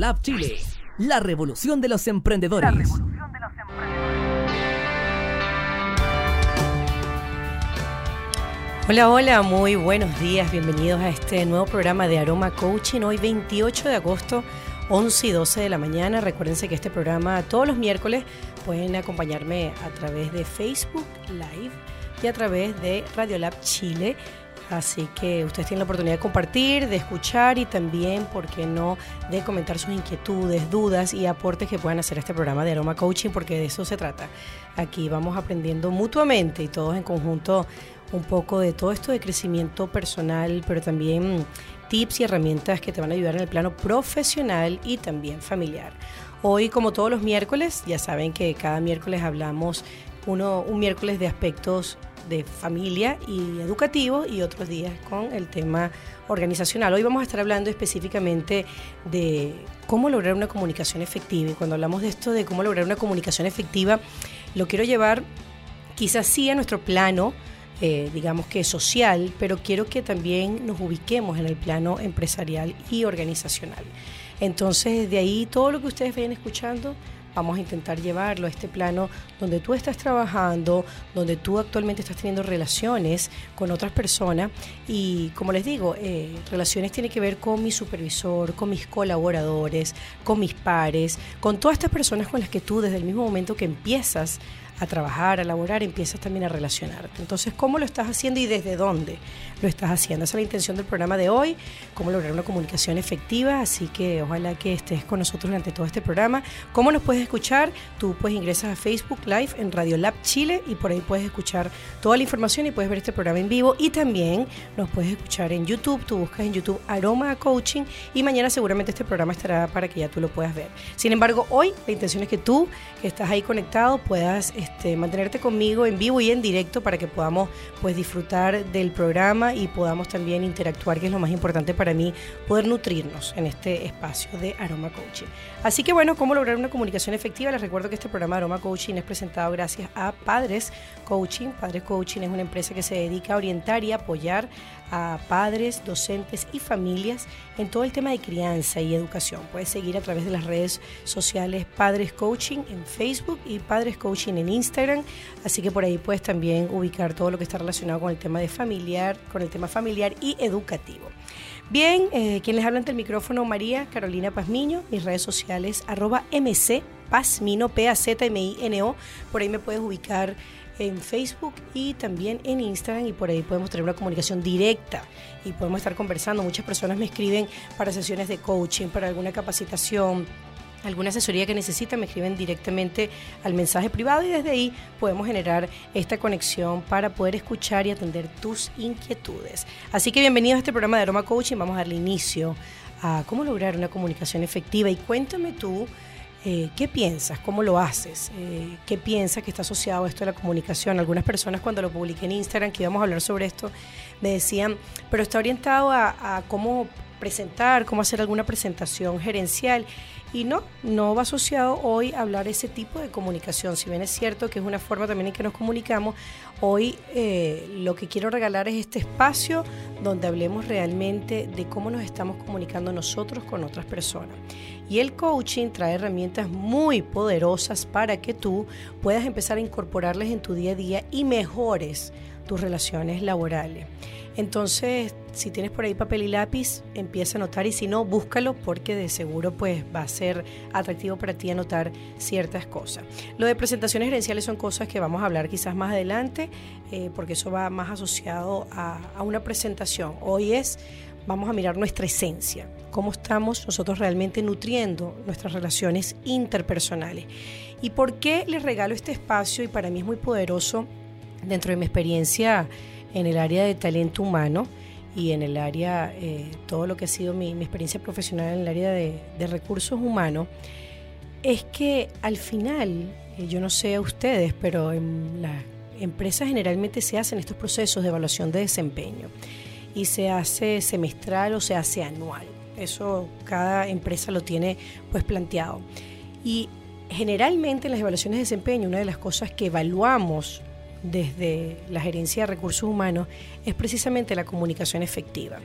Radiolab Chile, la revolución de los emprendedores. Hola, hola, muy buenos días, bienvenidos a este nuevo programa de Aroma Coaching, hoy 28 de agosto, 11 y 12 de la mañana. Recuérdense que este programa todos los miércoles pueden acompañarme a través de Facebook Live y a través de Radiolab Chile Así que ustedes tienen la oportunidad de compartir, de escuchar y también, ¿por qué no?, de comentar sus inquietudes, dudas y aportes que puedan hacer a este programa de Aroma Coaching, porque de eso se trata. Aquí vamos aprendiendo mutuamente y todos en conjunto un poco de todo esto de crecimiento personal, pero también tips y herramientas que te van a ayudar en el plano profesional y también familiar. Hoy, como todos los miércoles, ya saben que cada miércoles hablamos uno, un miércoles de aspectos de familia y educativo y otros días con el tema organizacional. Hoy vamos a estar hablando específicamente de cómo lograr una comunicación efectiva. Y cuando hablamos de esto de cómo lograr una comunicación efectiva, lo quiero llevar quizás sí a nuestro plano, eh, digamos que social, pero quiero que también nos ubiquemos en el plano empresarial y organizacional. Entonces, de ahí todo lo que ustedes vayan escuchando vamos a intentar llevarlo a este plano donde tú estás trabajando, donde tú actualmente estás teniendo relaciones con otras personas. Y como les digo, eh, relaciones tiene que ver con mi supervisor, con mis colaboradores, con mis pares, con todas estas personas con las que tú desde el mismo momento que empiezas a trabajar, a laborar, empiezas también a relacionarte. Entonces, ¿cómo lo estás haciendo y desde dónde lo estás haciendo? Esa es la intención del programa de hoy, cómo lograr una comunicación efectiva, así que ojalá que estés con nosotros durante todo este programa. ¿Cómo nos puedes escuchar? Tú pues ingresas a Facebook Live en Radio Lab Chile y por ahí puedes escuchar toda la información y puedes ver este programa en vivo y también nos puedes escuchar en YouTube, tú buscas en YouTube Aroma Coaching y mañana seguramente este programa estará para que ya tú lo puedas ver. Sin embargo, hoy la intención es que tú, que estás ahí conectado, puedas este, mantenerte conmigo en vivo y en directo para que podamos pues disfrutar del programa y podamos también interactuar, que es lo más importante para mí, poder nutrirnos en este espacio de Aroma Coaching. Así que bueno, ¿cómo lograr una comunicación efectiva? Les recuerdo que este programa Aroma Coaching es presentado gracias a Padres Coaching. Padres Coaching es una empresa que se dedica a orientar y apoyar a padres, docentes y familias en todo el tema de crianza y educación. Puedes seguir a través de las redes sociales Padres Coaching en Facebook y Padres Coaching en Instagram, así que por ahí puedes también ubicar todo lo que está relacionado con el tema de familiar, con el tema familiar y educativo. Bien, eh, quien les habla ante el micrófono, María Carolina Pazmiño, mis redes sociales, arroba MC Pazmino, P-A-Z-M-I-N-O, por ahí me puedes ubicar en Facebook y también en Instagram y por ahí podemos tener una comunicación directa y podemos estar conversando. Muchas personas me escriben para sesiones de coaching, para alguna capacitación, alguna asesoría que necesitan, me escriben directamente al mensaje privado y desde ahí podemos generar esta conexión para poder escuchar y atender tus inquietudes. Así que bienvenidos a este programa de Aroma Coaching. Vamos a darle inicio a cómo lograr una comunicación efectiva y cuéntame tú eh, ¿Qué piensas? ¿Cómo lo haces? Eh, ¿Qué piensas que está asociado a esto de la comunicación? Algunas personas cuando lo publiqué en Instagram, que íbamos a hablar sobre esto, me decían, pero está orientado a cómo presentar, cómo hacer alguna presentación gerencial. Y no, no va asociado hoy a hablar ese tipo de comunicación. Si bien es cierto que es una forma también en que nos comunicamos, hoy eh, lo que quiero regalar es este espacio donde hablemos realmente de cómo nos estamos comunicando nosotros con otras personas. Y el coaching trae herramientas muy poderosas para que tú puedas empezar a incorporarles en tu día a día y mejores tus relaciones laborales. Entonces, si tienes por ahí papel y lápiz, empieza a anotar y si no, búscalo porque de seguro pues va a ser atractivo para ti anotar ciertas cosas. Lo de presentaciones gerenciales son cosas que vamos a hablar quizás más adelante eh, porque eso va más asociado a, a una presentación. Hoy es, vamos a mirar nuestra esencia, cómo estamos nosotros realmente nutriendo nuestras relaciones interpersonales. ¿Y por qué les regalo este espacio? Y para mí es muy poderoso dentro de mi experiencia en el área de talento humano y en el área, eh, todo lo que ha sido mi, experiencia profesional en el área de, recursos humanos, es que al final, eh, yo no sé a ustedes, pero en las empresas generalmente se hacen estos procesos de evaluación de desempeño y se hace semestral o se hace anual. Eso cada empresa lo tiene pues planteado. Y generalmente en las evaluaciones de desempeño, una de las cosas que evaluamos desde la gerencia de recursos humanos es precisamente la comunicación efectiva.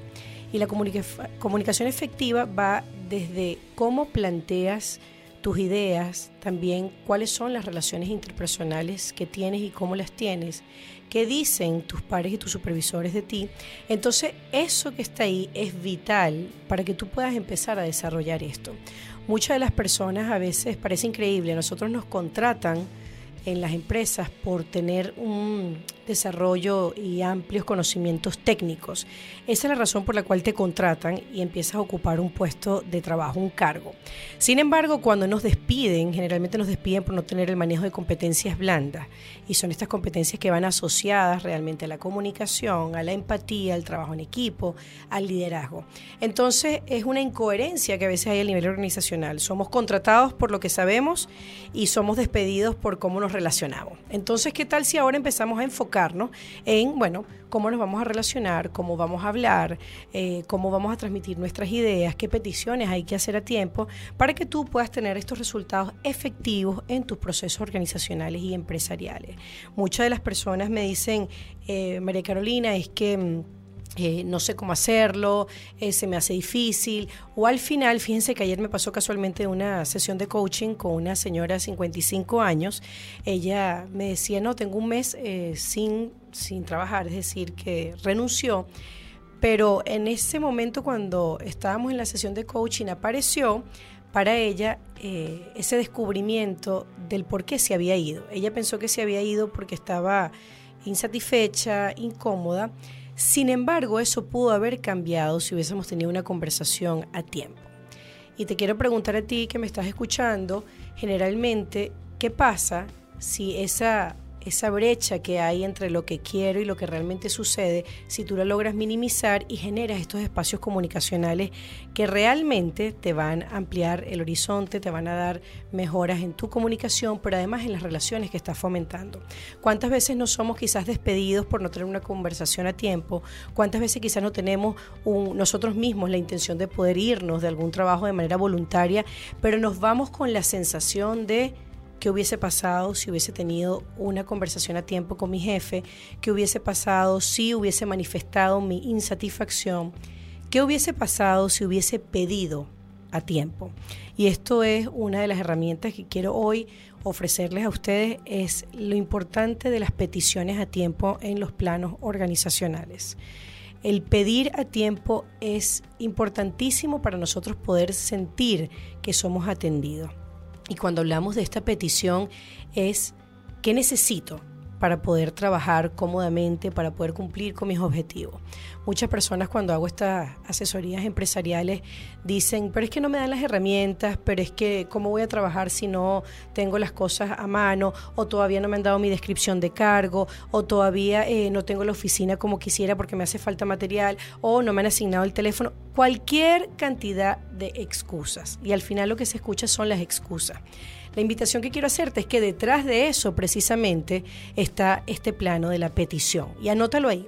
Y la comunicación efectiva va desde cómo planteas tus ideas, también cuáles son las relaciones interpersonales que tienes y cómo las tienes, qué dicen tus pares y tus supervisores de ti. Entonces, eso que está ahí es vital para que tú puedas empezar a desarrollar esto. Muchas de las personas a veces parece increíble, nosotros nos contratan en las empresas por tener un desarrollo y amplios conocimientos técnicos. Esa es la razón por la cual te contratan y empiezas a ocupar un puesto de trabajo, un cargo. Sin embargo, cuando nos despiden, generalmente nos despiden por no tener el manejo de competencias blandas. Y son estas competencias que van asociadas realmente a la comunicación, a la empatía, al trabajo en equipo, al liderazgo. Entonces, es una incoherencia que a veces hay a nivel organizacional. Somos contratados por lo que sabemos y somos despedidos por cómo nos relacionamos. Entonces, ¿qué tal si ahora empezamos a enfocar en, bueno, cómo nos vamos a relacionar, cómo vamos a hablar, eh, cómo vamos a transmitir nuestras ideas, qué peticiones hay que hacer a tiempo para que tú puedas tener estos resultados efectivos en tus procesos organizacionales y empresariales. Muchas de las personas me dicen, eh, María Carolina, es que mm, eh, no sé cómo hacerlo, eh, se me hace difícil. O al final, fíjense que ayer me pasó casualmente una sesión de coaching con una señora de 55 años. Ella me decía, no, tengo un mes eh, sin, sin trabajar, es decir, que renunció. Pero en ese momento cuando estábamos en la sesión de coaching apareció para ella ese descubrimiento del por qué se había ido. Ella pensó que se había ido porque estaba insatisfecha, incómoda sin embargo, eso pudo haber cambiado si hubiésemos tenido una conversación a tiempo. Y te quiero preguntar a ti que me estás escuchando, generalmente, ¿qué pasa si esa esa brecha que hay entre lo que quiero y lo que realmente sucede, si tú la logras minimizar y generas estos espacios comunicacionales que realmente te van a ampliar el horizonte, te van a dar mejoras en tu comunicación, pero además en las relaciones que estás fomentando. ¿Cuántas veces no somos quizás despedidos por no tener una conversación a tiempo? ¿Cuántas veces quizás no tenemos nosotros mismos la intención de poder irnos de algún trabajo de manera voluntaria, pero nos vamos con la sensación de qué hubiese pasado si hubiese tenido una conversación a tiempo con mi jefe, qué hubiese pasado si hubiese manifestado mi insatisfacción, qué hubiese pasado si hubiese pedido a tiempo. Y esto es una de las herramientas que quiero hoy ofrecerles a ustedes, es lo importante de las peticiones a tiempo en los planos organizacionales. El pedir a tiempo es importantísimo para nosotros poder sentir que somos atendidos. Y cuando hablamos de esta petición es, ¿qué necesito? Para poder trabajar cómodamente, para poder cumplir con mis objetivos. Muchas personas cuando hago estas asesorías empresariales dicen, pero es que no me dan las herramientas, pero es que cómo voy a trabajar si no tengo las cosas a mano, o todavía no me han dado mi descripción de cargo, o todavía eh, no tengo la oficina como quisiera porque me hace falta material, o no me han asignado el teléfono. Cualquier cantidad de excusas. Y al final lo que se escucha son las excusas. La invitación que quiero hacerte es que detrás de eso precisamente está este plano de la petición. Y anótalo ahí.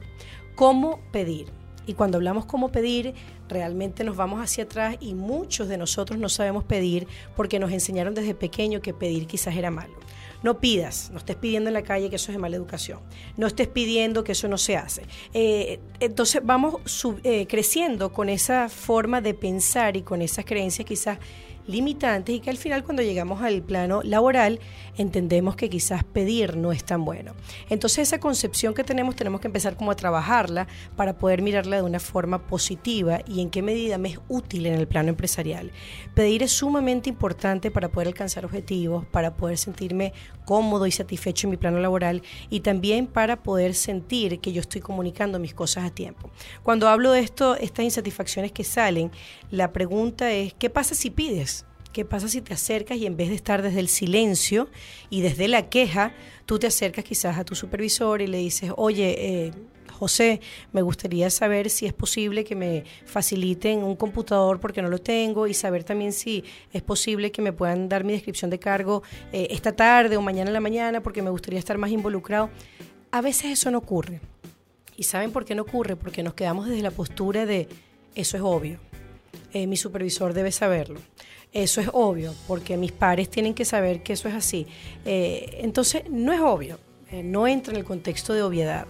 ¿Cómo pedir? Y cuando hablamos cómo pedir, realmente nos vamos hacia atrás y muchos de nosotros no sabemos pedir porque nos enseñaron desde pequeño que pedir quizás era malo. No pidas, no estés pidiendo en la calle que eso es de mala educación. No estés pidiendo que eso no se hace. Eh, entonces vamos eh, creciendo con esa forma de pensar y con esas creencias quizás limitantes y que al final cuando llegamos al plano laboral entendemos que quizás pedir no es tan bueno. Entonces esa concepción que tenemos tenemos que empezar como a trabajarla para poder mirarla de una forma positiva y en qué medida me es útil en el plano empresarial. Pedir es sumamente importante para poder alcanzar objetivos, para poder sentirme cómodo y satisfecho en mi plano laboral y también para poder sentir que yo estoy comunicando mis cosas a tiempo. Cuando hablo de esto, estas insatisfacciones que salen, la pregunta es, ¿qué pasa si pides? ¿Qué pasa si te acercas y en vez de estar desde el silencio y desde la queja, tú te acercas quizás a tu supervisor y le dices, oye, eh, José, me gustaría saber si es posible que me faciliten un computador porque no lo tengo y saber también si es posible que me puedan dar mi descripción de cargo eh, esta tarde o mañana en la mañana porque me gustaría estar más involucrado. A veces eso no ocurre. ¿Y saben por qué no ocurre? Porque nos quedamos desde la postura de eso es obvio. Eh, mi supervisor debe saberlo. Eso es obvio, porque mis pares tienen que saber que eso es así. Eh, entonces, no es obvio, eh, no entra en el contexto de obviedad.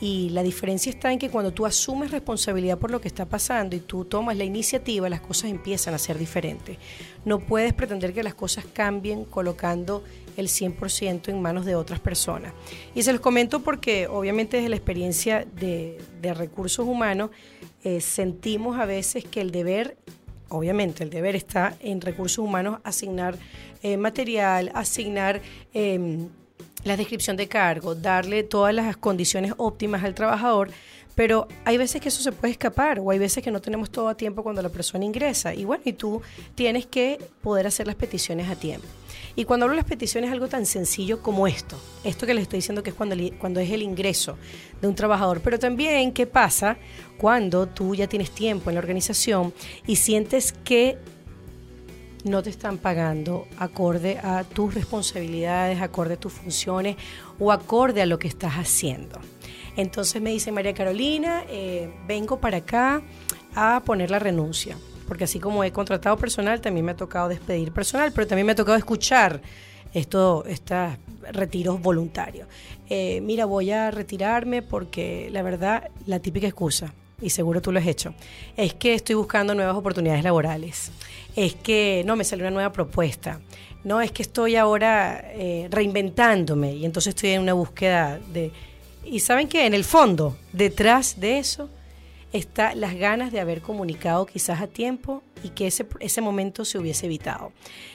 Y la diferencia está en que cuando tú asumes responsabilidad por lo que está pasando y tú tomas la iniciativa, las cosas empiezan a ser diferentes. No puedes pretender que las cosas cambien colocando el 100% en manos de otras personas. Y se los comento porque obviamente desde la experiencia de, recursos humanos eh, sentimos a veces que el deber obviamente el deber está en recursos humanos asignar eh, material, asignar em, la descripción de cargo, darle todas las condiciones óptimas al trabajador, pero hay veces que eso se puede escapar o hay veces que no tenemos todo a tiempo cuando la persona ingresa y bueno, y tú tienes que poder hacer las peticiones a tiempo. Y cuando hablo de las peticiones, algo tan sencillo como esto. Esto que les estoy diciendo que es cuando, cuando es el ingreso de un trabajador. Pero también, ¿qué pasa cuando tú ya tienes tiempo en la organización y sientes que no te están pagando acorde a tus responsabilidades, acorde a tus funciones o acorde a lo que estás haciendo? Entonces me dice María Carolina, eh, vengo para acá a poner la renuncia porque así como he contratado personal, también me ha tocado despedir personal, pero también me ha tocado escuchar esto, estos retiros voluntarios. Eh, mira, voy a retirarme porque la verdad, la típica excusa, y seguro tú lo has hecho, es que estoy buscando nuevas oportunidades laborales, es que no me salió una nueva propuesta, no es que estoy ahora eh, reinventándome y entonces estoy en una búsqueda de... Y saben que en el fondo, detrás de eso, está las ganas de haber comunicado quizás a tiempo y que ese, ese momento se hubiese evitado.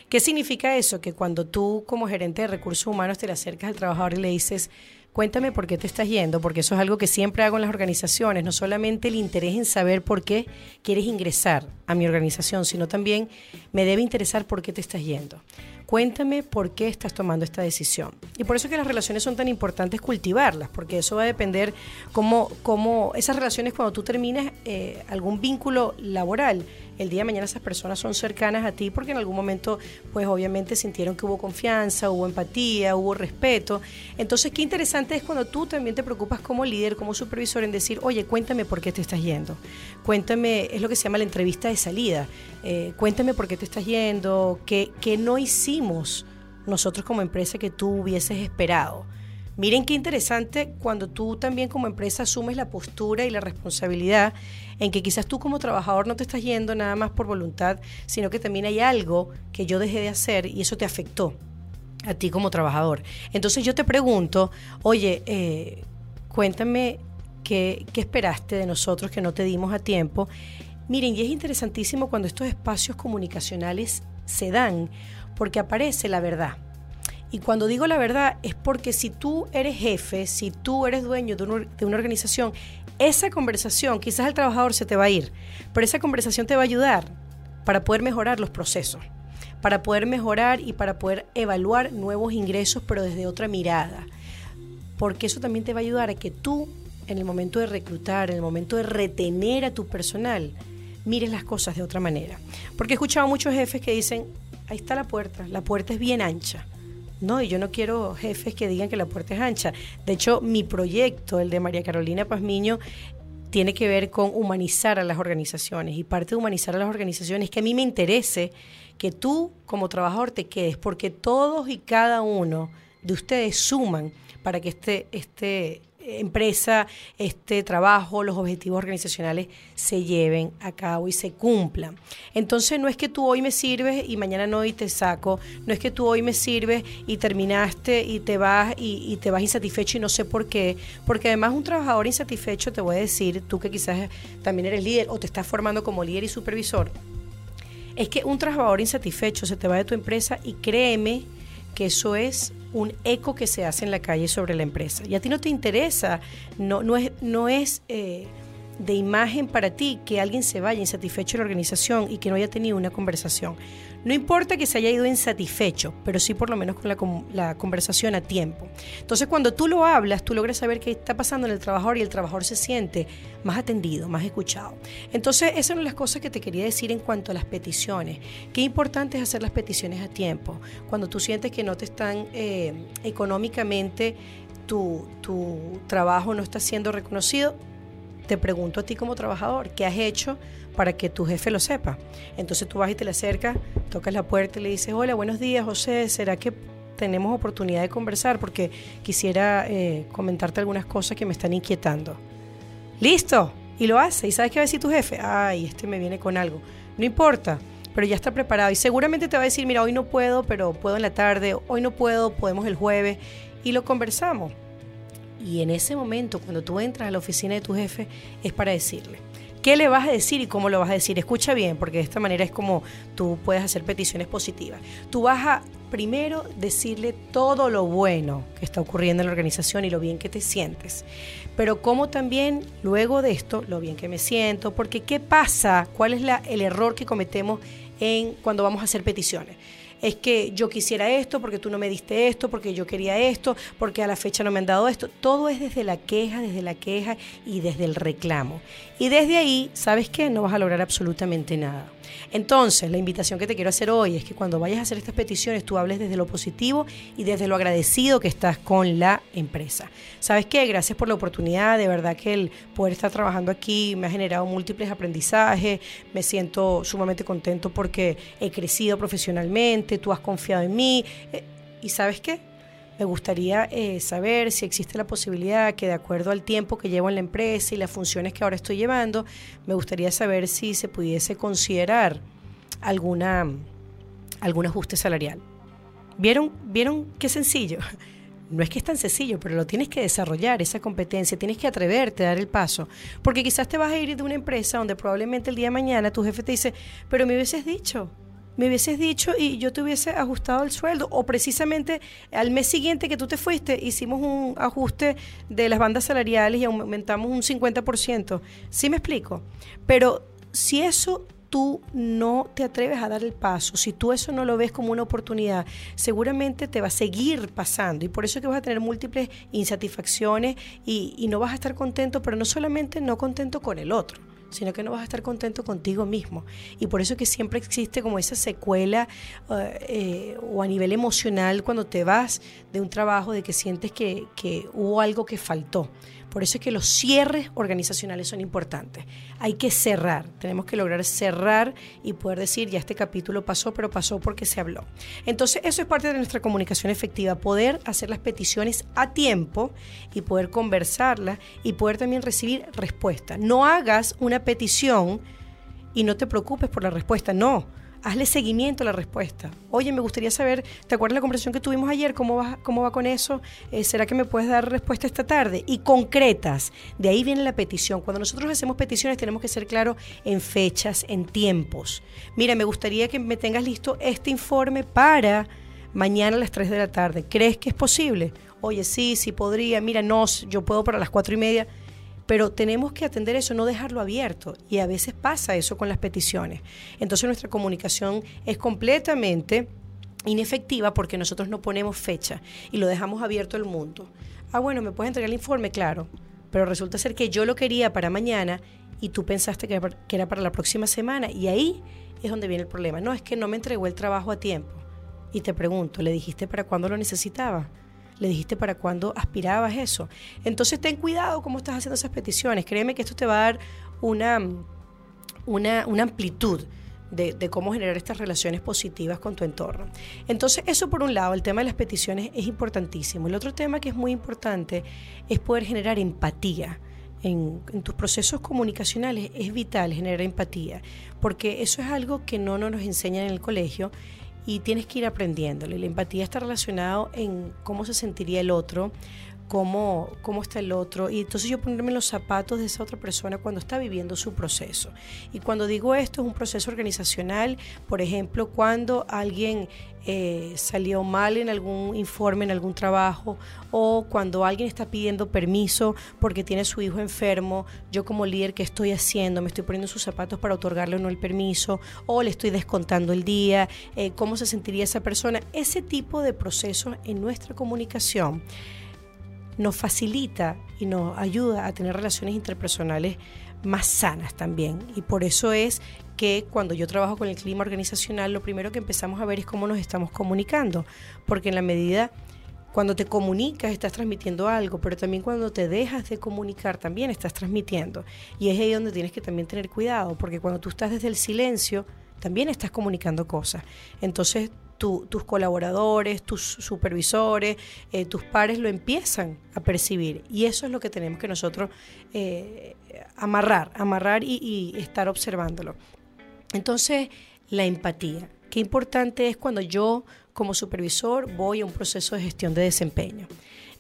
¿Qué significa eso? Que cuando tú como gerente de recursos humanos te le acercas al trabajador y le dices, cuéntame por qué te estás yendo, porque eso es algo que siempre hago en las organizaciones, no solamente el interés en saber por qué quieres ingresar a mi organización, sino también me debe interesar por qué te estás yendo. Cuéntame por qué estás tomando esta decisión. Y por eso es que las relaciones son tan importantes cultivarlas, porque eso va a depender cómo, cómo esas relaciones cuando tú terminas eh, algún vínculo laboral, el día de mañana esas personas son cercanas a ti porque en algún momento, pues obviamente sintieron que hubo confianza, hubo empatía, hubo respeto. Entonces, qué interesante es cuando tú también te preocupas como líder, como supervisor, en decir, oye, cuéntame por qué te estás yendo. Cuéntame, es lo que se llama la entrevista de salida. Eh, cuéntame por qué te estás yendo, qué, qué no hicimos nosotros como empresa que tú hubieses esperado. Miren qué interesante cuando tú también como empresa asumes la postura y la responsabilidad en que quizás tú como trabajador no te estás yendo nada más por voluntad, sino que también hay algo que yo dejé de hacer y eso te afectó a ti como trabajador. Entonces yo te pregunto, oye, eh, cuéntame qué, qué esperaste de nosotros que no te dimos a tiempo. Miren, y es interesantísimo cuando estos espacios comunicacionales se dan, porque aparece la verdad. Y cuando digo la verdad es porque si tú eres jefe, si tú eres dueño de, una organización, esa conversación, quizás el trabajador se te va a ir, pero esa conversación te va a ayudar para poder mejorar los procesos, para poder mejorar y para poder evaluar nuevos ingresos, pero desde otra mirada. Porque eso también te va a ayudar a que tú, en el momento de reclutar, en el momento de retener a tu personal, mires las cosas de otra manera. Porque he escuchado muchos jefes que dicen, ahí está la puerta, la puerta es bien ancha. No, y yo no quiero jefes que digan que la puerta es ancha. De hecho, mi proyecto, el de María Carolina Pazmiño, tiene que ver con humanizar a las organizaciones. Y parte de humanizar a las organizaciones es que a mí me interese que tú como trabajador te quedes, porque todos y cada uno de ustedes suman para que este, este empresa, este trabajo, los objetivos organizacionales se lleven a cabo y se cumplan. Entonces no es que tú hoy me sirves y mañana no y te saco, no es que tú hoy me sirves y terminaste y te vas y, te vas insatisfecho y no sé por qué, porque además un trabajador insatisfecho, te voy a decir, tú que quizás también eres líder o te estás formando como líder y supervisor, es que un trabajador insatisfecho se te va de tu empresa y créeme que eso es un eco que se hace en la calle sobre la empresa. Y a ti no te interesa, no, no es, no es eh, de imagen para ti que alguien se vaya insatisfecho de la organización y que no haya tenido una conversación. No importa que se haya ido insatisfecho, pero sí por lo menos con la, conversación a tiempo. Entonces cuando tú lo hablas, tú logras saber qué está pasando en el trabajador y el trabajador se siente más atendido, más escuchado. Entonces esas son las cosas que te quería decir en cuanto a las peticiones. Qué importante es hacer las peticiones a tiempo. Cuando tú sientes que no te están eh, económicamente, tu trabajo no está siendo reconocido, te pregunto a ti como trabajador, ¿qué has hecho para que tu jefe lo sepa? Entonces tú vas y te le acercas, tocas la puerta y le dices, hola, buenos días, José, ¿será que tenemos oportunidad de conversar porque quisiera eh, comentarte algunas cosas que me están inquietando. Listo, y lo hace. ¿Y sabes qué va a decir tu jefe? Ay, este me viene con algo. No importa, pero ya está preparado y seguramente te va a decir, mira, hoy no puedo, pero puedo en la tarde, hoy no puedo, podemos el jueves y lo conversamos. Y en ese momento, cuando tú entras a la oficina de tu jefe, es para decirle, ¿Qué le vas a decir y cómo lo vas a decir? Escucha bien, porque de esta manera es como tú puedes hacer peticiones positivas. Tú vas a primero decirle todo lo bueno que está ocurriendo en la organización y lo bien que te sientes. Pero como también luego de esto, lo bien que me siento, porque ¿qué pasa? ¿Cuál es el error que cometemos en cuando vamos a hacer peticiones? es que yo quisiera esto, porque tú no me diste esto, porque yo quería esto, porque a la fecha no me han dado esto. Todo es desde la queja, desde la queja y desde el reclamo. Y desde ahí, ¿sabes qué? No vas a lograr absolutamente nada. Entonces, la invitación que te quiero hacer hoy es que cuando vayas a hacer estas peticiones, tú hables desde lo positivo y desde lo agradecido que estás con la empresa. ¿Sabes qué? Gracias por la oportunidad, de verdad que el poder estar trabajando aquí me ha generado múltiples aprendizajes, me siento sumamente contento porque he crecido profesionalmente, tú has confiado en mí. Eh, ¿Y sabes qué? Me gustaría eh, saber si existe la posibilidad que de acuerdo al tiempo que llevo en la empresa y las funciones que ahora estoy llevando, me gustaría saber si se pudiese considerar alguna, algún ajuste salarial. ¿Vieron, ¿Vieron qué sencillo? No es que es tan sencillo, pero lo tienes que desarrollar, esa competencia, tienes que atreverte a dar el paso. Porque quizás te vas a ir de una empresa donde probablemente el día de mañana tu jefe te dice, pero me hubieses dicho, me hubieses dicho y yo te hubiese ajustado el sueldo. O precisamente al mes siguiente que tú te fuiste, hicimos un ajuste de las bandas salariales y aumentamos un 50%. ¿Sí me explico? Pero si eso tú no te atreves a dar el paso, si tú eso no lo ves como una oportunidad, seguramente te va a seguir pasando y por eso es que vas a tener múltiples insatisfacciones y, y no vas a estar contento, pero no solamente no contento con el otro sino que no vas a estar contento contigo mismo. Y por eso que siempre existe como esa secuela eh, eh, o a nivel emocional cuando te vas de un trabajo de que sientes que, que hubo algo que faltó. Por eso es que los cierres organizacionales son importantes. Hay que cerrar, tenemos que lograr cerrar y poder decir, ya este capítulo pasó, pero pasó porque se habló. Entonces, eso es parte de nuestra comunicación efectiva, poder hacer las peticiones a tiempo y poder conversarlas y poder también recibir respuesta. No hagas una petición y no te preocupes por la respuesta, no hazle seguimiento a la respuesta. Oye, me gustaría saber, ¿te acuerdas la conversación que tuvimos ayer? ¿Cómo va, cómo va con eso? Eh, ¿Será que me puedes dar respuesta esta tarde? Y concretas. De ahí viene la petición. Cuando nosotros hacemos peticiones tenemos que ser claros en fechas, en tiempos. Mira, me gustaría que me tengas listo este informe para mañana a las 3 de la tarde. ¿Crees que es posible? Oye, sí, sí podría. Mira, no, yo puedo para las 4 y media pero tenemos que atender eso, no dejarlo abierto. Y a veces pasa eso con las peticiones. Entonces nuestra comunicación es completamente inefectiva porque nosotros no ponemos fecha y lo dejamos abierto al mundo. Ah, bueno, ¿me puedes entregar el informe? Claro, pero resulta ser que yo lo quería para mañana y tú pensaste que era para la próxima semana y ahí es donde viene el problema. No, es que no me entregó el trabajo a tiempo. Y te pregunto, ¿le dijiste para cuándo lo necesitaba? Le dijiste para cuándo aspirabas eso. Entonces ten cuidado cómo estás haciendo esas peticiones. Créeme que esto te va a dar una, una, una amplitud. De, cómo generar estas relaciones positivas con tu entorno. Entonces, eso por un lado, el tema de las peticiones es importantísimo. El otro tema que es muy importante es poder generar empatía. En, en, tus procesos comunicacionales es vital generar empatía, porque eso es algo que no nos enseñan en el colegio y tienes que ir aprendiéndole. La empatía está relacionado en cómo se sentiría el otro, cómo, cómo está el otro. Y entonces yo ponerme los zapatos de esa otra persona cuando está viviendo su proceso. Y cuando digo esto es un proceso organizacional, por ejemplo, cuando alguien eh, salió mal en algún informe, en algún trabajo, o cuando alguien está pidiendo permiso porque tiene su hijo enfermo, yo como líder, ¿qué estoy haciendo? ¿Me estoy poniendo sus zapatos para otorgarle o no el permiso? ¿O le estoy descontando el día? Eh, ¿Cómo se sentiría esa persona? Ese tipo de procesos en nuestra comunicación nos facilita y nos ayuda a tener relaciones interpersonales más sanas también. Y por eso es que cuando yo trabajo con el clima organizacional, lo primero que empezamos a ver es cómo nos estamos comunicando, porque en la medida cuando te comunicas estás transmitiendo algo, pero también cuando te dejas de comunicar también estás transmitiendo. Y es ahí donde tienes que también tener cuidado, porque cuando tú estás desde el silencio, también estás comunicando cosas. Entonces tus colaboradores, tus supervisores, eh, tus pares lo empiezan a percibir. Y eso es lo que tenemos que nosotros eh, amarrar, amarrar y, estar observándolo. Entonces, la empatía. Qué importante es cuando yo como supervisor voy a un proceso de gestión de desempeño.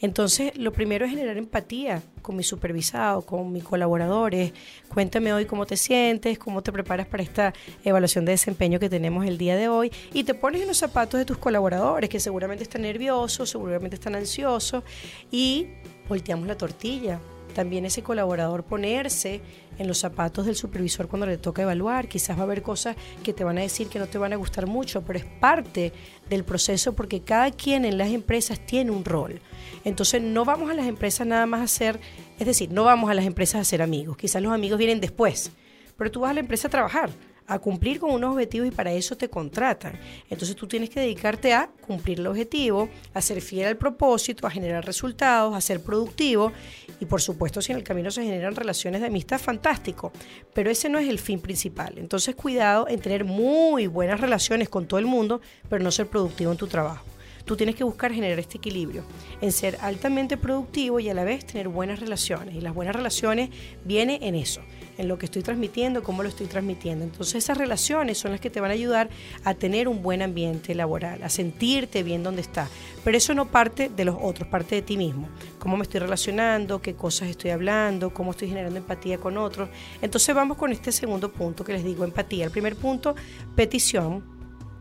Entonces, lo primero es generar empatía con mi supervisado, con mis colaboradores. Cuéntame hoy cómo te sientes, cómo te preparas para esta evaluación de desempeño que tenemos el día de hoy y te pones en los zapatos de tus colaboradores que seguramente están nerviosos, seguramente están ansiosos y volteamos la tortilla también ese colaborador ponerse en los zapatos del supervisor cuando le toca evaluar. Quizás va a haber cosas que te van a decir que no te van a gustar mucho, pero es parte del proceso porque cada quien en las empresas tiene un rol. Entonces no vamos a las empresas nada más a hacer, es decir, no vamos a las empresas a ser amigos. Quizás los amigos vienen después, pero tú vas a la empresa a trabajar a cumplir con unos objetivos y para eso te contratan. Entonces tú tienes que dedicarte a cumplir el objetivo, a ser fiel al propósito, a generar resultados, a ser productivo y por supuesto si en el camino se generan relaciones de amistad, fantástico, pero ese no es el fin principal. Entonces cuidado en tener muy buenas relaciones con todo el mundo, pero no ser productivo en tu trabajo. Tú tienes que buscar generar este equilibrio en ser altamente productivo y a la vez tener buenas relaciones. Y las buenas relaciones vienen en eso, en lo que estoy transmitiendo, cómo lo estoy transmitiendo. Entonces esas relaciones son las que te van a ayudar a tener un buen ambiente laboral, a sentirte bien donde estás. Pero eso no parte de los otros, parte de ti mismo. Cómo me estoy relacionando, qué cosas estoy hablando, cómo estoy generando empatía con otros. Entonces vamos con este segundo punto que les digo, empatía. El primer punto, petición.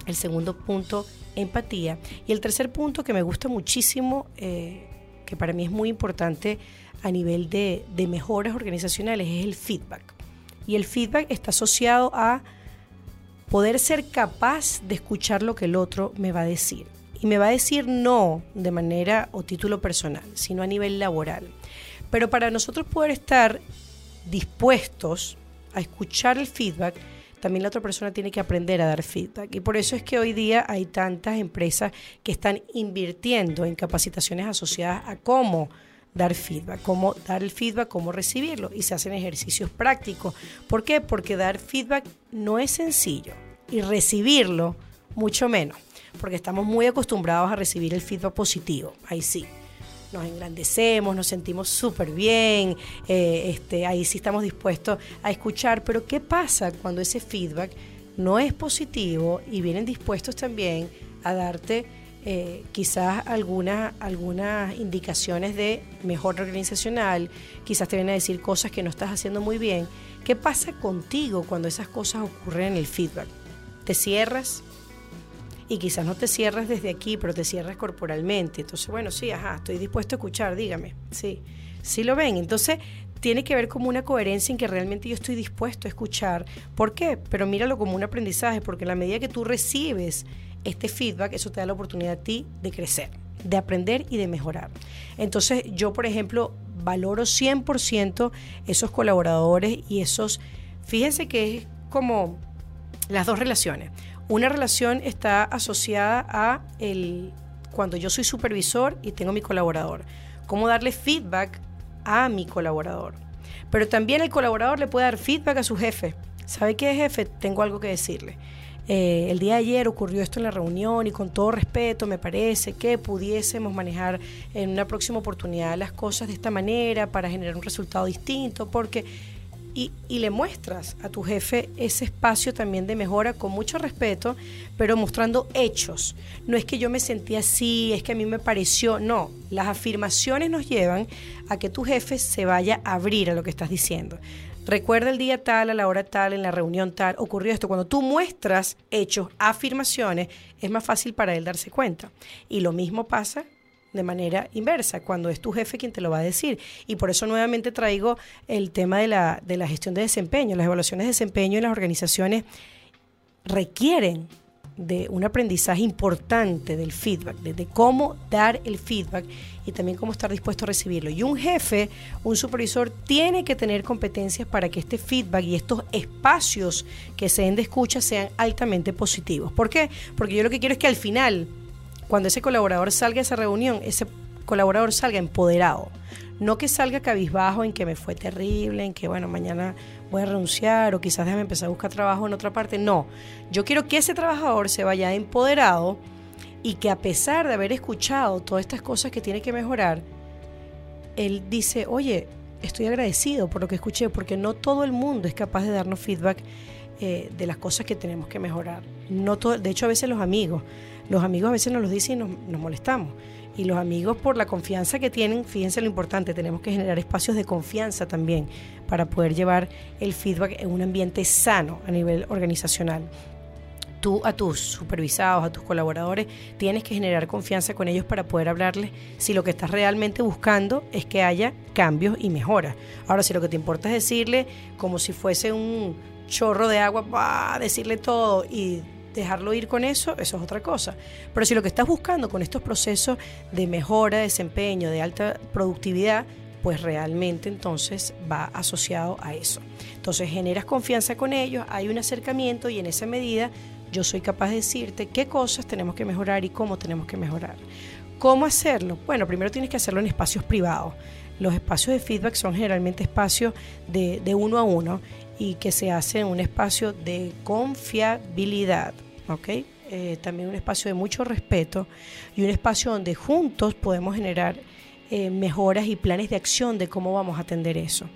El segundo punto, empatía. Y el tercer punto que me gusta muchísimo, eh, que para mí es muy importante a nivel de, mejoras organizacionales, es el feedback. Y el feedback está asociado a poder ser capaz de escuchar lo que el otro me va a decir. Y me va a decir no de manera o título personal, sino a nivel laboral. Pero para nosotros poder estar dispuestos a escuchar el feedback, también la otra persona tiene que aprender a dar feedback. Y por eso es que hoy día hay tantas empresas que están invirtiendo en capacitaciones asociadas a cómo dar feedback, cómo dar el feedback, cómo recibirlo. Y se hacen ejercicios prácticos. ¿Por qué? Porque dar feedback no es sencillo y recibirlo mucho menos, porque estamos muy acostumbrados a recibir el feedback positivo. Ahí sí nos engrandecemos, nos sentimos súper bien, eh, este, ahí sí estamos dispuestos a escuchar, pero ¿qué pasa cuando ese feedback no es positivo y vienen dispuestos también a darte eh, quizás algunas, algunas indicaciones de mejor organizacional, quizás te vienen a decir cosas que no estás haciendo muy bien? ¿Qué pasa contigo cuando esas cosas ocurren en el feedback? ¿Te cierras? y quizás no te cierras desde aquí, pero te cierras corporalmente. Entonces, bueno, sí, ajá, estoy dispuesto a escuchar, dígame. Sí, sí lo ven. Entonces, tiene que ver como una coherencia en que realmente yo estoy dispuesto a escuchar. ¿Por qué? Pero míralo como un aprendizaje, porque en la medida que tú recibes este feedback, eso te da la oportunidad a ti de crecer, de aprender y de mejorar. Entonces, yo, por ejemplo, valoro 100% esos colaboradores y esos, fíjense que es como las dos relaciones. Una relación está asociada a el, cuando yo soy supervisor y tengo mi colaborador. Cómo darle feedback a mi colaborador. Pero también el colaborador le puede dar feedback a su jefe. ¿Sabe qué, jefe? Tengo algo que decirle. Eh, el día de ayer ocurrió esto en la reunión y con todo respeto me parece que pudiésemos manejar en una próxima oportunidad las cosas de esta manera para generar un resultado distinto, porque y, le muestras a tu jefe ese espacio también de mejora con mucho respeto, pero mostrando hechos. No es que yo me sentí así, es que a mí me pareció, no, las afirmaciones nos llevan a que tu jefe se vaya a abrir a lo que estás diciendo. Recuerda el día tal, a la hora tal, en la reunión tal, ocurrió esto. Cuando tú muestras hechos, afirmaciones, es más fácil para él darse cuenta. Y lo mismo pasa de manera inversa, cuando es tu jefe quien te lo va a decir. Y por eso nuevamente traigo el tema de la, de la gestión de desempeño. Las evaluaciones de desempeño en las organizaciones requieren de un aprendizaje importante del feedback, de, cómo dar el feedback y también cómo estar dispuesto a recibirlo. Y un jefe, un supervisor, tiene que tener competencias para que este feedback y estos espacios que se den de escucha sean altamente positivos. ¿Por qué? Porque yo lo que quiero es que al final cuando ese colaborador salga a esa reunión, ese colaborador salga empoderado. No que salga cabizbajo en que me fue terrible, en que, bueno, mañana voy renunciar o quizás déjame empezar a buscar trabajo en otra parte. No, yo quiero que ese trabajador se vaya empoderado y que a pesar de haber escuchado todas estas cosas que tiene que mejorar, él dice, oye, estoy agradecido por lo que escuché, porque no todo el mundo es capaz de darnos feedback eh, de las cosas que tenemos que mejorar. No todo, de hecho, a veces los amigos, los amigos a veces nos los dicen y nos molestamos. Y los amigos, por la confianza que tienen, fíjense lo importante, tenemos que generar espacios de confianza también para poder llevar el feedback en un ambiente sano a nivel organizacional tú a tus supervisados, a tus colaboradores, tienes que generar confianza con ellos para poder hablarles si lo que estás realmente buscando es que haya cambios y mejoras. Ahora, si lo que te importa es decirle como si fuese un chorro de agua, ¡bah! decirle todo y dejarlo ir con eso, eso es otra cosa. Pero si lo que estás buscando con estos procesos de mejora, de desempeño, de alta productividad, pues realmente entonces va asociado a eso. Entonces generas confianza con ellos, hay un acercamiento y en esa medida yo soy capaz de decirte qué cosas tenemos que mejorar y cómo tenemos que mejorar. ¿Cómo hacerlo? Bueno, primero tienes que hacerlo en espacios privados. Los espacios de feedback son generalmente espacios de, uno a uno y que se hace en un espacio de confiabilidad, ¿ok? Eh, también un espacio de mucho respeto y un espacio donde juntos podemos generar eh, mejoras y planes de acción de cómo vamos a atender eso.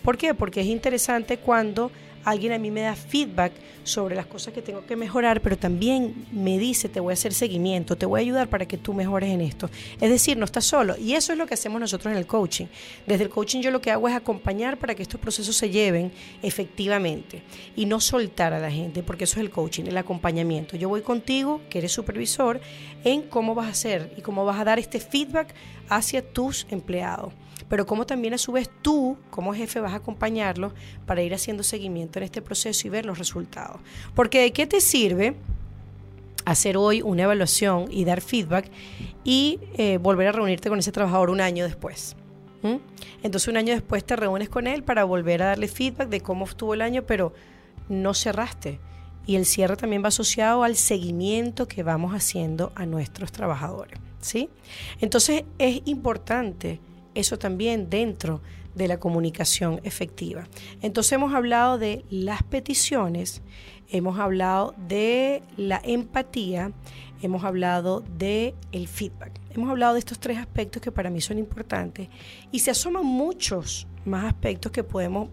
¿Por qué? Porque es interesante cuando alguien a mí me da feedback sobre las cosas que tengo que mejorar, pero también me dice, te voy a hacer seguimiento, te voy a ayudar para que tú mejores en esto. Es decir, no estás solo. Y eso es lo que hacemos nosotros en el coaching. Desde el coaching yo lo que hago es acompañar para que estos procesos se lleven efectivamente y no soltar a la gente, porque eso es el coaching, el acompañamiento. Yo voy contigo, que eres supervisor, en cómo vas a hacer y cómo vas a dar este feedback hacia tus empleados pero cómo también a su vez tú, como jefe, vas a acompañarlos para ir haciendo seguimiento en este proceso y ver los resultados. Porque ¿de qué te sirve? hacer hoy una evaluación y dar feedback y eh, volver a reunirte con ese trabajador un año después. Entonces un año después te reúnes con él para volver a darle feedback de cómo estuvo el año, pero no cerraste. Y el cierre también va asociado al seguimiento que vamos haciendo a nuestros trabajadores. ¿sí? Entonces es importante eso también dentro de la comunicación efectiva. Entonces hemos hablado de las peticiones, hemos hablado de la empatía, hemos hablado de el feedback. Hemos hablado de estos tres aspectos que para mí son importantes y se asoman muchos más aspectos que podemos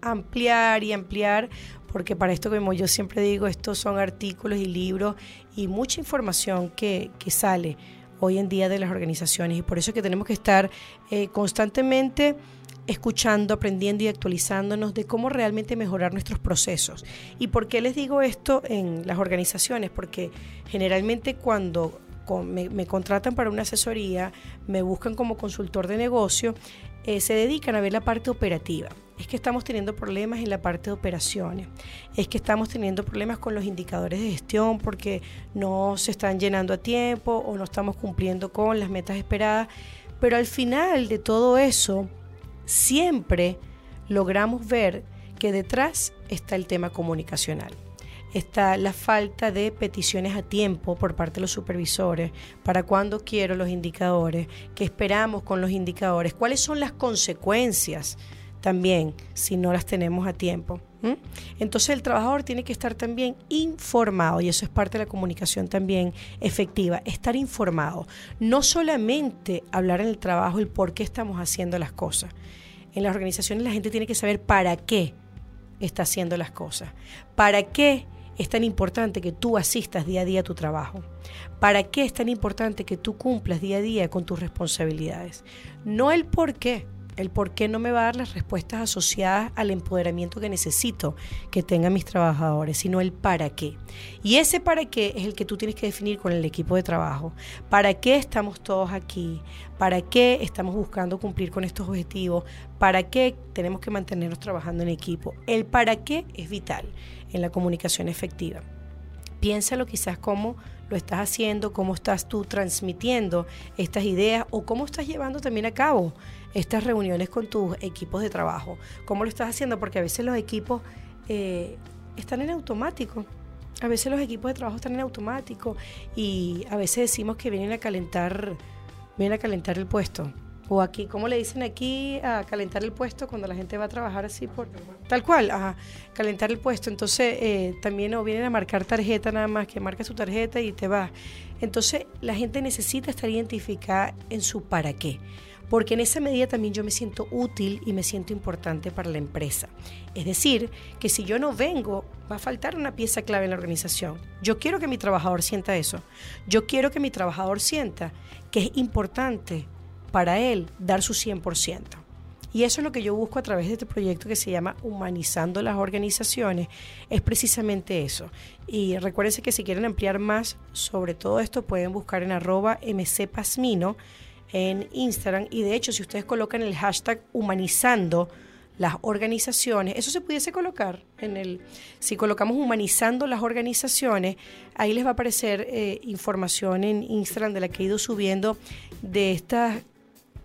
ampliar y ampliar porque para esto, como yo siempre digo, estos son artículos y libros y mucha información que, que sale hoy en día de las organizaciones y por eso es que tenemos que estar eh, constantemente escuchando, aprendiendo y actualizándonos de cómo realmente mejorar nuestros procesos. ¿Y por qué les digo esto en las organizaciones? Porque generalmente cuando me, contratan para una asesoría, me buscan como consultor de negocio, eh, se dedican a ver la parte operativa. Es que estamos teniendo problemas en la parte de operaciones. Es que estamos teniendo problemas con los indicadores de gestión porque no se están llenando a tiempo o no estamos cumpliendo con las metas esperadas. Pero al final de todo eso, siempre logramos ver que detrás está el tema comunicacional está la falta de peticiones a tiempo por parte de los supervisores, para cuándo quiero los indicadores, qué esperamos con los indicadores, cuáles son las consecuencias también si no las tenemos a tiempo. Entonces el trabajador tiene que estar también informado y eso es parte de la comunicación también efectiva, estar informado, no solamente hablar en el trabajo el por qué estamos haciendo las cosas. En las organizaciones la gente tiene que saber para qué está haciendo las cosas, para qué es tan importante que tú asistas día a día a tu trabajo? ¿Para qué es tan importante que tú cumplas día a día con tus responsabilidades? No el por qué, el por qué no me va a dar las respuestas asociadas al empoderamiento que necesito que tengan mis trabajadores, sino el para qué. Y ese para qué es el que tú tienes que definir con el equipo de trabajo. ¿Para qué estamos todos aquí? ¿Para qué estamos buscando cumplir con estos objetivos? ¿Para qué tenemos que mantenernos trabajando en equipo? El para qué es vital en la comunicación efectiva. Piénsalo quizás cómo lo estás haciendo, cómo estás tú transmitiendo estas ideas o cómo estás llevando también a cabo estas reuniones con tus equipos de trabajo. ¿Cómo lo estás haciendo? Porque a veces los equipos eh, están en automático. A veces los equipos de trabajo están en automático y a veces decimos que vienen a calentar viene a calentar el puesto. O aquí, ¿cómo le dicen aquí a calentar el puesto cuando la gente va a trabajar así por tal cual? Ajá, calentar el puesto. Entonces eh, también o vienen a marcar tarjeta nada más, que marca su tarjeta y te va. Entonces la gente necesita estar identificada en su para qué porque en esa medida también yo me siento útil y me siento importante para la empresa. Es decir, que si yo no vengo, va a faltar una pieza clave en la organización. Yo quiero que mi trabajador sienta eso. Yo quiero que mi trabajador sienta que es importante para él dar su 100%. Y eso es lo que yo busco a través de este proyecto que se llama Humanizando las Organizaciones. Es precisamente eso. Y recuérdense que si quieren ampliar más sobre todo esto, pueden buscar en arroba mcpasmino en Instagram. Y de hecho si ustedes colocan el hashtag humanizando las organizaciones, eso se pudiese colocar en el, si colocamos humanizando las organizaciones, ahí les va a aparecer eh, información en Instagram de la que he ido subiendo de estas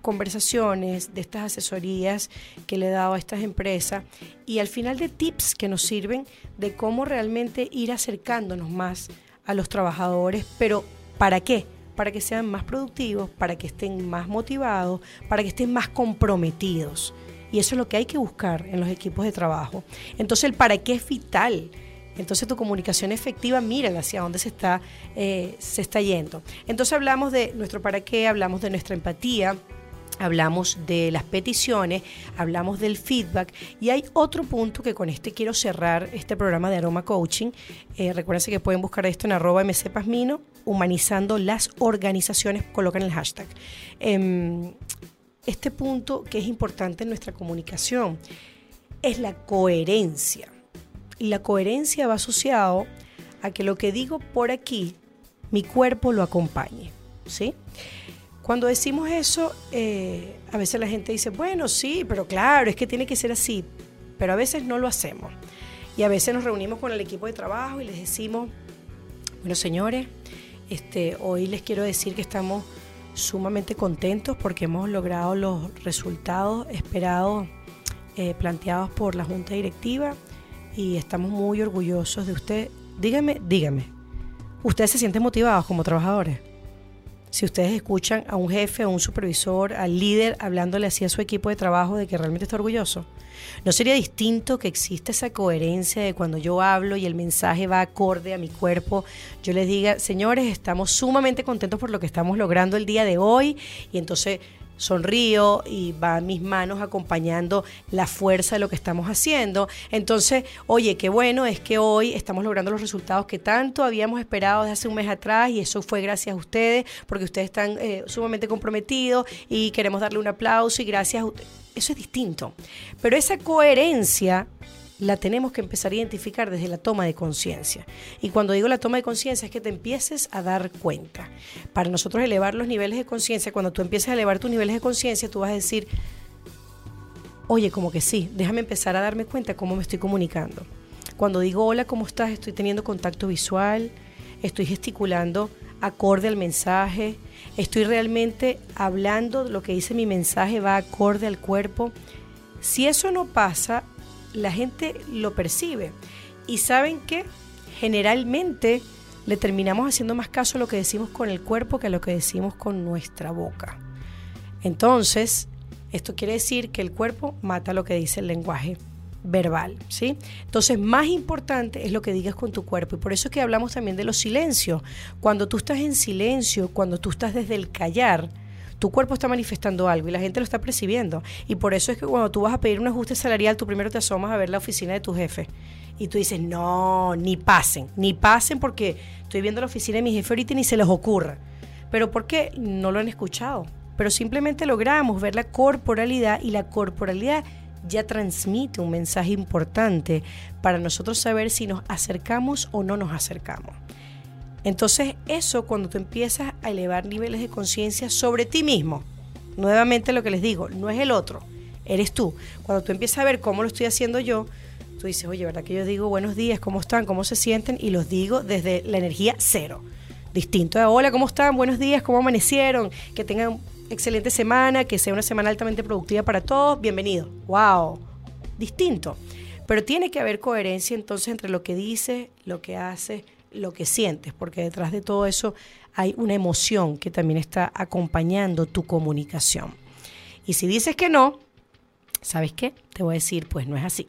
conversaciones, de estas asesorías que le he dado a estas empresas. Y al final de tips que nos sirven de cómo realmente ir acercándonos más a los trabajadores, pero ¿para qué? Para que sean más productivos, para que estén más motivados, para que estén más comprometidos. Y eso es lo que hay que buscar en los equipos de trabajo. Entonces el para qué es vital. Entonces tu comunicación efectiva, mira hacia dónde se está, eh, se está yendo. Entonces hablamos de nuestro para qué, hablamos de nuestra empatía, hablamos de las peticiones, hablamos del feedback y hay otro punto que con este quiero cerrar este programa de Aroma Coaching. Eh, recuerden que pueden buscar esto en arroba humanizando las organizaciones, colocan el hashtag. Em, este punto que es importante en nuestra comunicación es la coherencia. Y la coherencia va asociado a que lo que digo por aquí, mi cuerpo lo acompañe. ¿Sí? Cuando decimos eso, eh, a veces la gente dice, bueno, sí, pero claro, es que tiene que ser así, pero a veces no lo hacemos. Y a veces nos reunimos con el equipo de trabajo y les decimos, bueno, señores, este, hoy les quiero decir que estamos sumamente contentos porque hemos logrado los resultados esperados, eh, planteados por la Junta Directiva y estamos muy orgullosos de usted. Dígame, dígame, ¿ustedes se sienten motivados como trabajadores? Si ustedes escuchan a un jefe, a un supervisor, al líder hablándole así a su equipo de trabajo de que realmente está orgulloso, ¿no sería distinto que exista esa coherencia de cuando yo hablo y el mensaje va acorde a mi cuerpo? Yo les diga, señores, estamos sumamente contentos por lo que estamos logrando el día de hoy y entonces sonrío y va mis manos acompañando la fuerza de lo que estamos haciendo. Entonces, oye, qué bueno es que hoy estamos logrando los resultados que tanto habíamos esperado desde hace un mes atrás y eso fue gracias a ustedes, porque ustedes están eh, sumamente comprometidos y queremos darle un aplauso y gracias a ustedes. Eso es distinto. Pero esa coherencia la tenemos que empezar a identificar desde la toma de conciencia. Y cuando digo la toma de conciencia es que te empieces a dar cuenta. Para nosotros elevar los niveles de conciencia, cuando tú empieces a elevar tus niveles de conciencia, tú vas a decir, oye, como que sí, déjame empezar a darme cuenta cómo me estoy comunicando. Cuando digo hola, ¿cómo estás? Estoy teniendo contacto visual, estoy gesticulando acorde al mensaje, estoy realmente hablando, lo que dice mi mensaje va acorde al cuerpo. Si eso no pasa, la gente lo percibe. Y saben que generalmente le terminamos haciendo más caso a lo que decimos con el cuerpo que a lo que decimos con nuestra boca. Entonces, esto quiere decir que el cuerpo mata lo que dice el lenguaje verbal, ¿sí? Entonces, más importante es lo que digas con tu cuerpo y por eso es que hablamos también de los silencios. Cuando tú estás en silencio, cuando tú estás desde el callar, tu cuerpo está manifestando algo y la gente lo está percibiendo. Y por eso es que cuando tú vas a pedir un ajuste salarial, tú primero te asomas a ver la oficina de tu jefe. Y tú dices, no, ni pasen, ni pasen porque estoy viendo la oficina de mi jefe ahorita y ni se les ocurra. Pero ¿por qué? No lo han escuchado. Pero simplemente logramos ver la corporalidad y la corporalidad ya transmite un mensaje importante para nosotros saber si nos acercamos o no nos acercamos. Entonces eso cuando tú empiezas a elevar niveles de conciencia sobre ti mismo, nuevamente lo que les digo, no es el otro, eres tú. Cuando tú empiezas a ver cómo lo estoy haciendo yo, tú dices, oye, ¿verdad que yo digo buenos días, cómo están, cómo se sienten? Y los digo desde la energía cero. Distinto a, hola, ¿cómo están? Buenos días, ¿cómo amanecieron? Que tengan excelente semana, que sea una semana altamente productiva para todos. Bienvenido. ¡Wow! Distinto. Pero tiene que haber coherencia entonces entre lo que dices, lo que haces, lo que sientes, porque detrás de todo eso hay una emoción que también está acompañando tu comunicación. Y si dices que no, ¿sabes qué? Te voy a decir, pues no es así.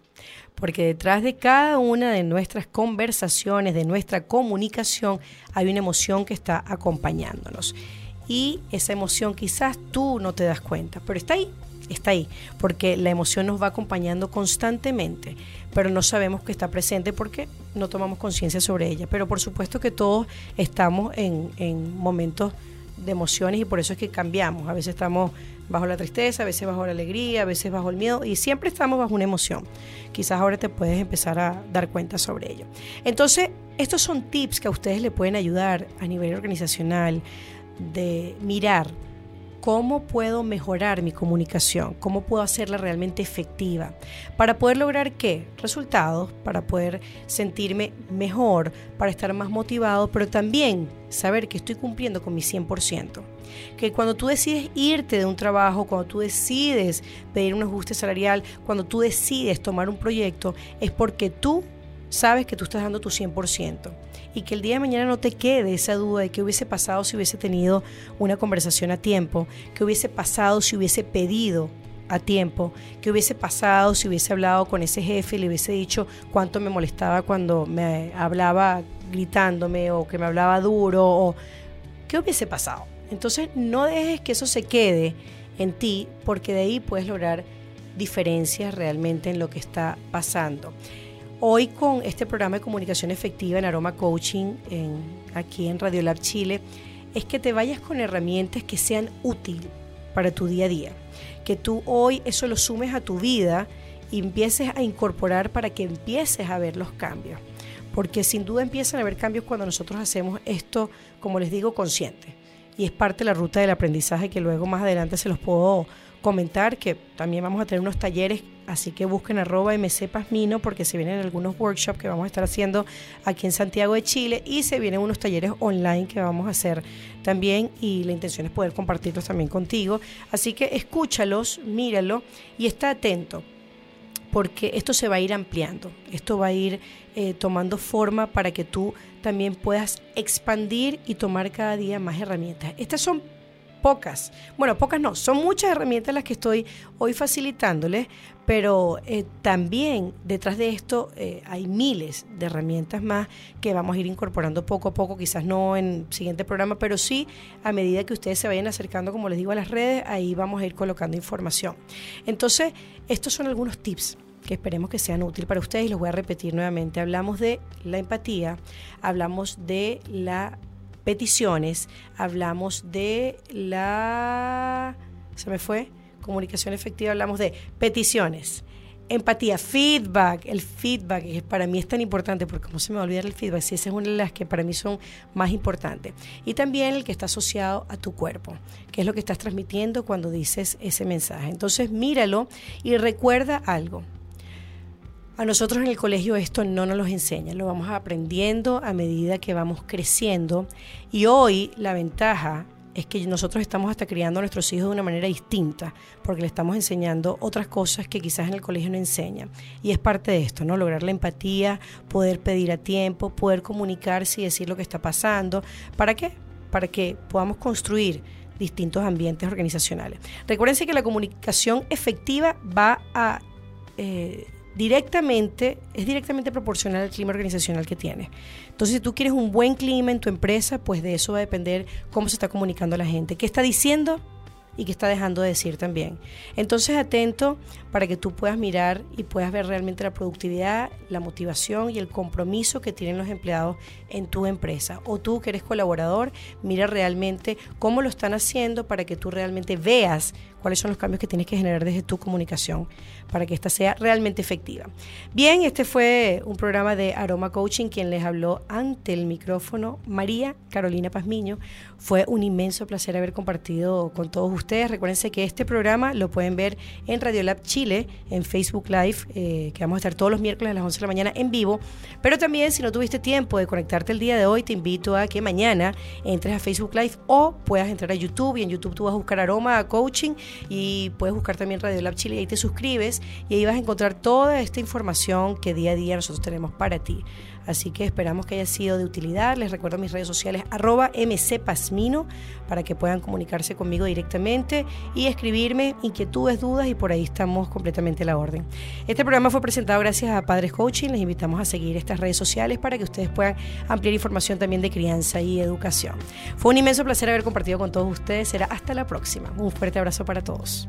Porque detrás de cada una de nuestras conversaciones, de nuestra comunicación, hay una emoción que está acompañándonos. Y esa emoción quizás tú no te das cuenta, pero está ahí, está ahí, porque la emoción nos va acompañando constantemente, pero no sabemos que está presente porque no tomamos conciencia sobre ella. Pero por supuesto que todos estamos en, en momentos de emociones y por eso es que cambiamos. A veces estamos bajo la tristeza, a veces bajo la alegría, a veces bajo el miedo y siempre estamos bajo una emoción. Quizás ahora te puedes empezar a dar cuenta sobre ello. Entonces, estos son tips que a ustedes le pueden ayudar a nivel organizacional de mirar cómo puedo mejorar mi comunicación, cómo puedo hacerla realmente efectiva, para poder lograr qué? Resultados, para poder sentirme mejor, para estar más motivado, pero también saber que estoy cumpliendo con mi 100%. Que cuando tú decides irte de un trabajo, cuando tú decides pedir un ajuste salarial, cuando tú decides tomar un proyecto, es porque tú sabes que tú estás dando tu 100% y que el día de mañana no te quede esa duda de qué hubiese pasado si hubiese tenido una conversación a tiempo, qué hubiese pasado si hubiese pedido a tiempo, qué hubiese pasado si hubiese hablado con ese jefe y le hubiese dicho cuánto me molestaba cuando me hablaba gritándome o que me hablaba duro o qué hubiese pasado. Entonces no dejes que eso se quede en ti porque de ahí puedes lograr diferencias realmente en lo que está pasando. Hoy con este programa de comunicación efectiva en Aroma Coaching, en, aquí en Radio Lab Chile, es que te vayas con herramientas que sean útiles para tu día a día. Que tú hoy eso lo sumes a tu vida y empieces a incorporar para que empieces a ver los cambios. Porque sin duda empiezan a haber cambios cuando nosotros hacemos esto, como les digo, consciente. Y es parte de la ruta del aprendizaje que luego más adelante se los puedo comentar que también vamos a tener unos talleres, así que busquen arroba mcpasmino porque se vienen algunos workshops que vamos a estar haciendo aquí en Santiago de Chile y se vienen unos talleres online que vamos a hacer también y la intención es poder compartirlos también contigo. Así que escúchalos, míralo y está atento porque esto se va a ir ampliando, esto va a ir eh, tomando forma para que tú también puedas expandir y tomar cada día más herramientas. Estas son pocas, bueno, pocas no, son muchas herramientas las que estoy hoy facilitándoles, pero eh, también detrás de esto eh, hay miles de herramientas más que vamos a ir incorporando poco a poco, quizás no en el siguiente programa, pero sí a medida que ustedes se vayan acercando, como les digo, a las redes, ahí vamos a ir colocando información. Entonces, estos son algunos tips que esperemos que sean útiles para ustedes y los voy a repetir nuevamente. Hablamos de la empatía, hablamos de la peticiones, hablamos de la... ¿Se me fue? Comunicación efectiva, hablamos de peticiones. Empatía, feedback, el feedback para mí es tan importante porque como se me va a olvidar el feedback, si esa es una de las que para mí son más importantes. Y también el que está asociado a tu cuerpo, que es lo que estás transmitiendo cuando dices ese mensaje. Entonces míralo y recuerda algo. A nosotros en el colegio esto no nos lo enseñan, lo vamos aprendiendo a medida que vamos creciendo y hoy la ventaja es que nosotros estamos hasta criando a nuestros hijos de una manera distinta, porque le estamos enseñando otras cosas que quizás en el colegio no enseñan. Y es parte de esto, ¿no? Lograr la empatía, poder pedir a tiempo, poder comunicarse y decir lo que está pasando. ¿Para qué? Para que podamos construir distintos ambientes organizacionales. Recuérdense que la comunicación efectiva va a... Eh, directamente, es directamente proporcional al clima organizacional que tiene. Entonces, si tú quieres un buen clima en tu empresa, pues de eso va a depender cómo se está comunicando la gente. ¿Qué está diciendo? y qué está dejando de decir también. Entonces atento para que tú puedas mirar y puedas ver realmente la productividad, la motivación y el compromiso que tienen los empleados en tu empresa. O tú que eres colaborador, mira realmente cómo lo están haciendo para que tú realmente veas cuáles son los cambios que tienes que generar desde tu comunicación para que esta sea realmente efectiva. Bien, este fue un programa de Aroma Coaching, quien les habló ante el micrófono, María Carolina Pazmiño. Fue un inmenso placer haber compartido con todos ustedes. Recuérdense que este programa lo pueden ver en Radio Lab Chile, en Facebook Live, eh, que vamos a estar todos los miércoles a las 11 de la mañana en vivo. Pero también, si no tuviste tiempo de conectarte el día de hoy, te invito a que mañana entres a Facebook Live o puedas entrar a YouTube y en YouTube tú vas a buscar Aroma Coaching y puedes buscar también Radio Lab Chile y ahí te suscribes y ahí vas a encontrar toda esta información que día a día nosotros tenemos para ti. Así que esperamos que haya sido de utilidad. Les recuerdo mis redes sociales arroba mcpasmino para que puedan comunicarse conmigo directamente y escribirme inquietudes, dudas y por ahí estamos completamente a la orden. Este programa fue presentado gracias a Padres Coaching. Les invitamos a seguir estas redes sociales para que ustedes puedan ampliar información también de crianza y educación. Fue un inmenso placer haber compartido con todos ustedes. Será hasta la próxima. Un fuerte abrazo para todos.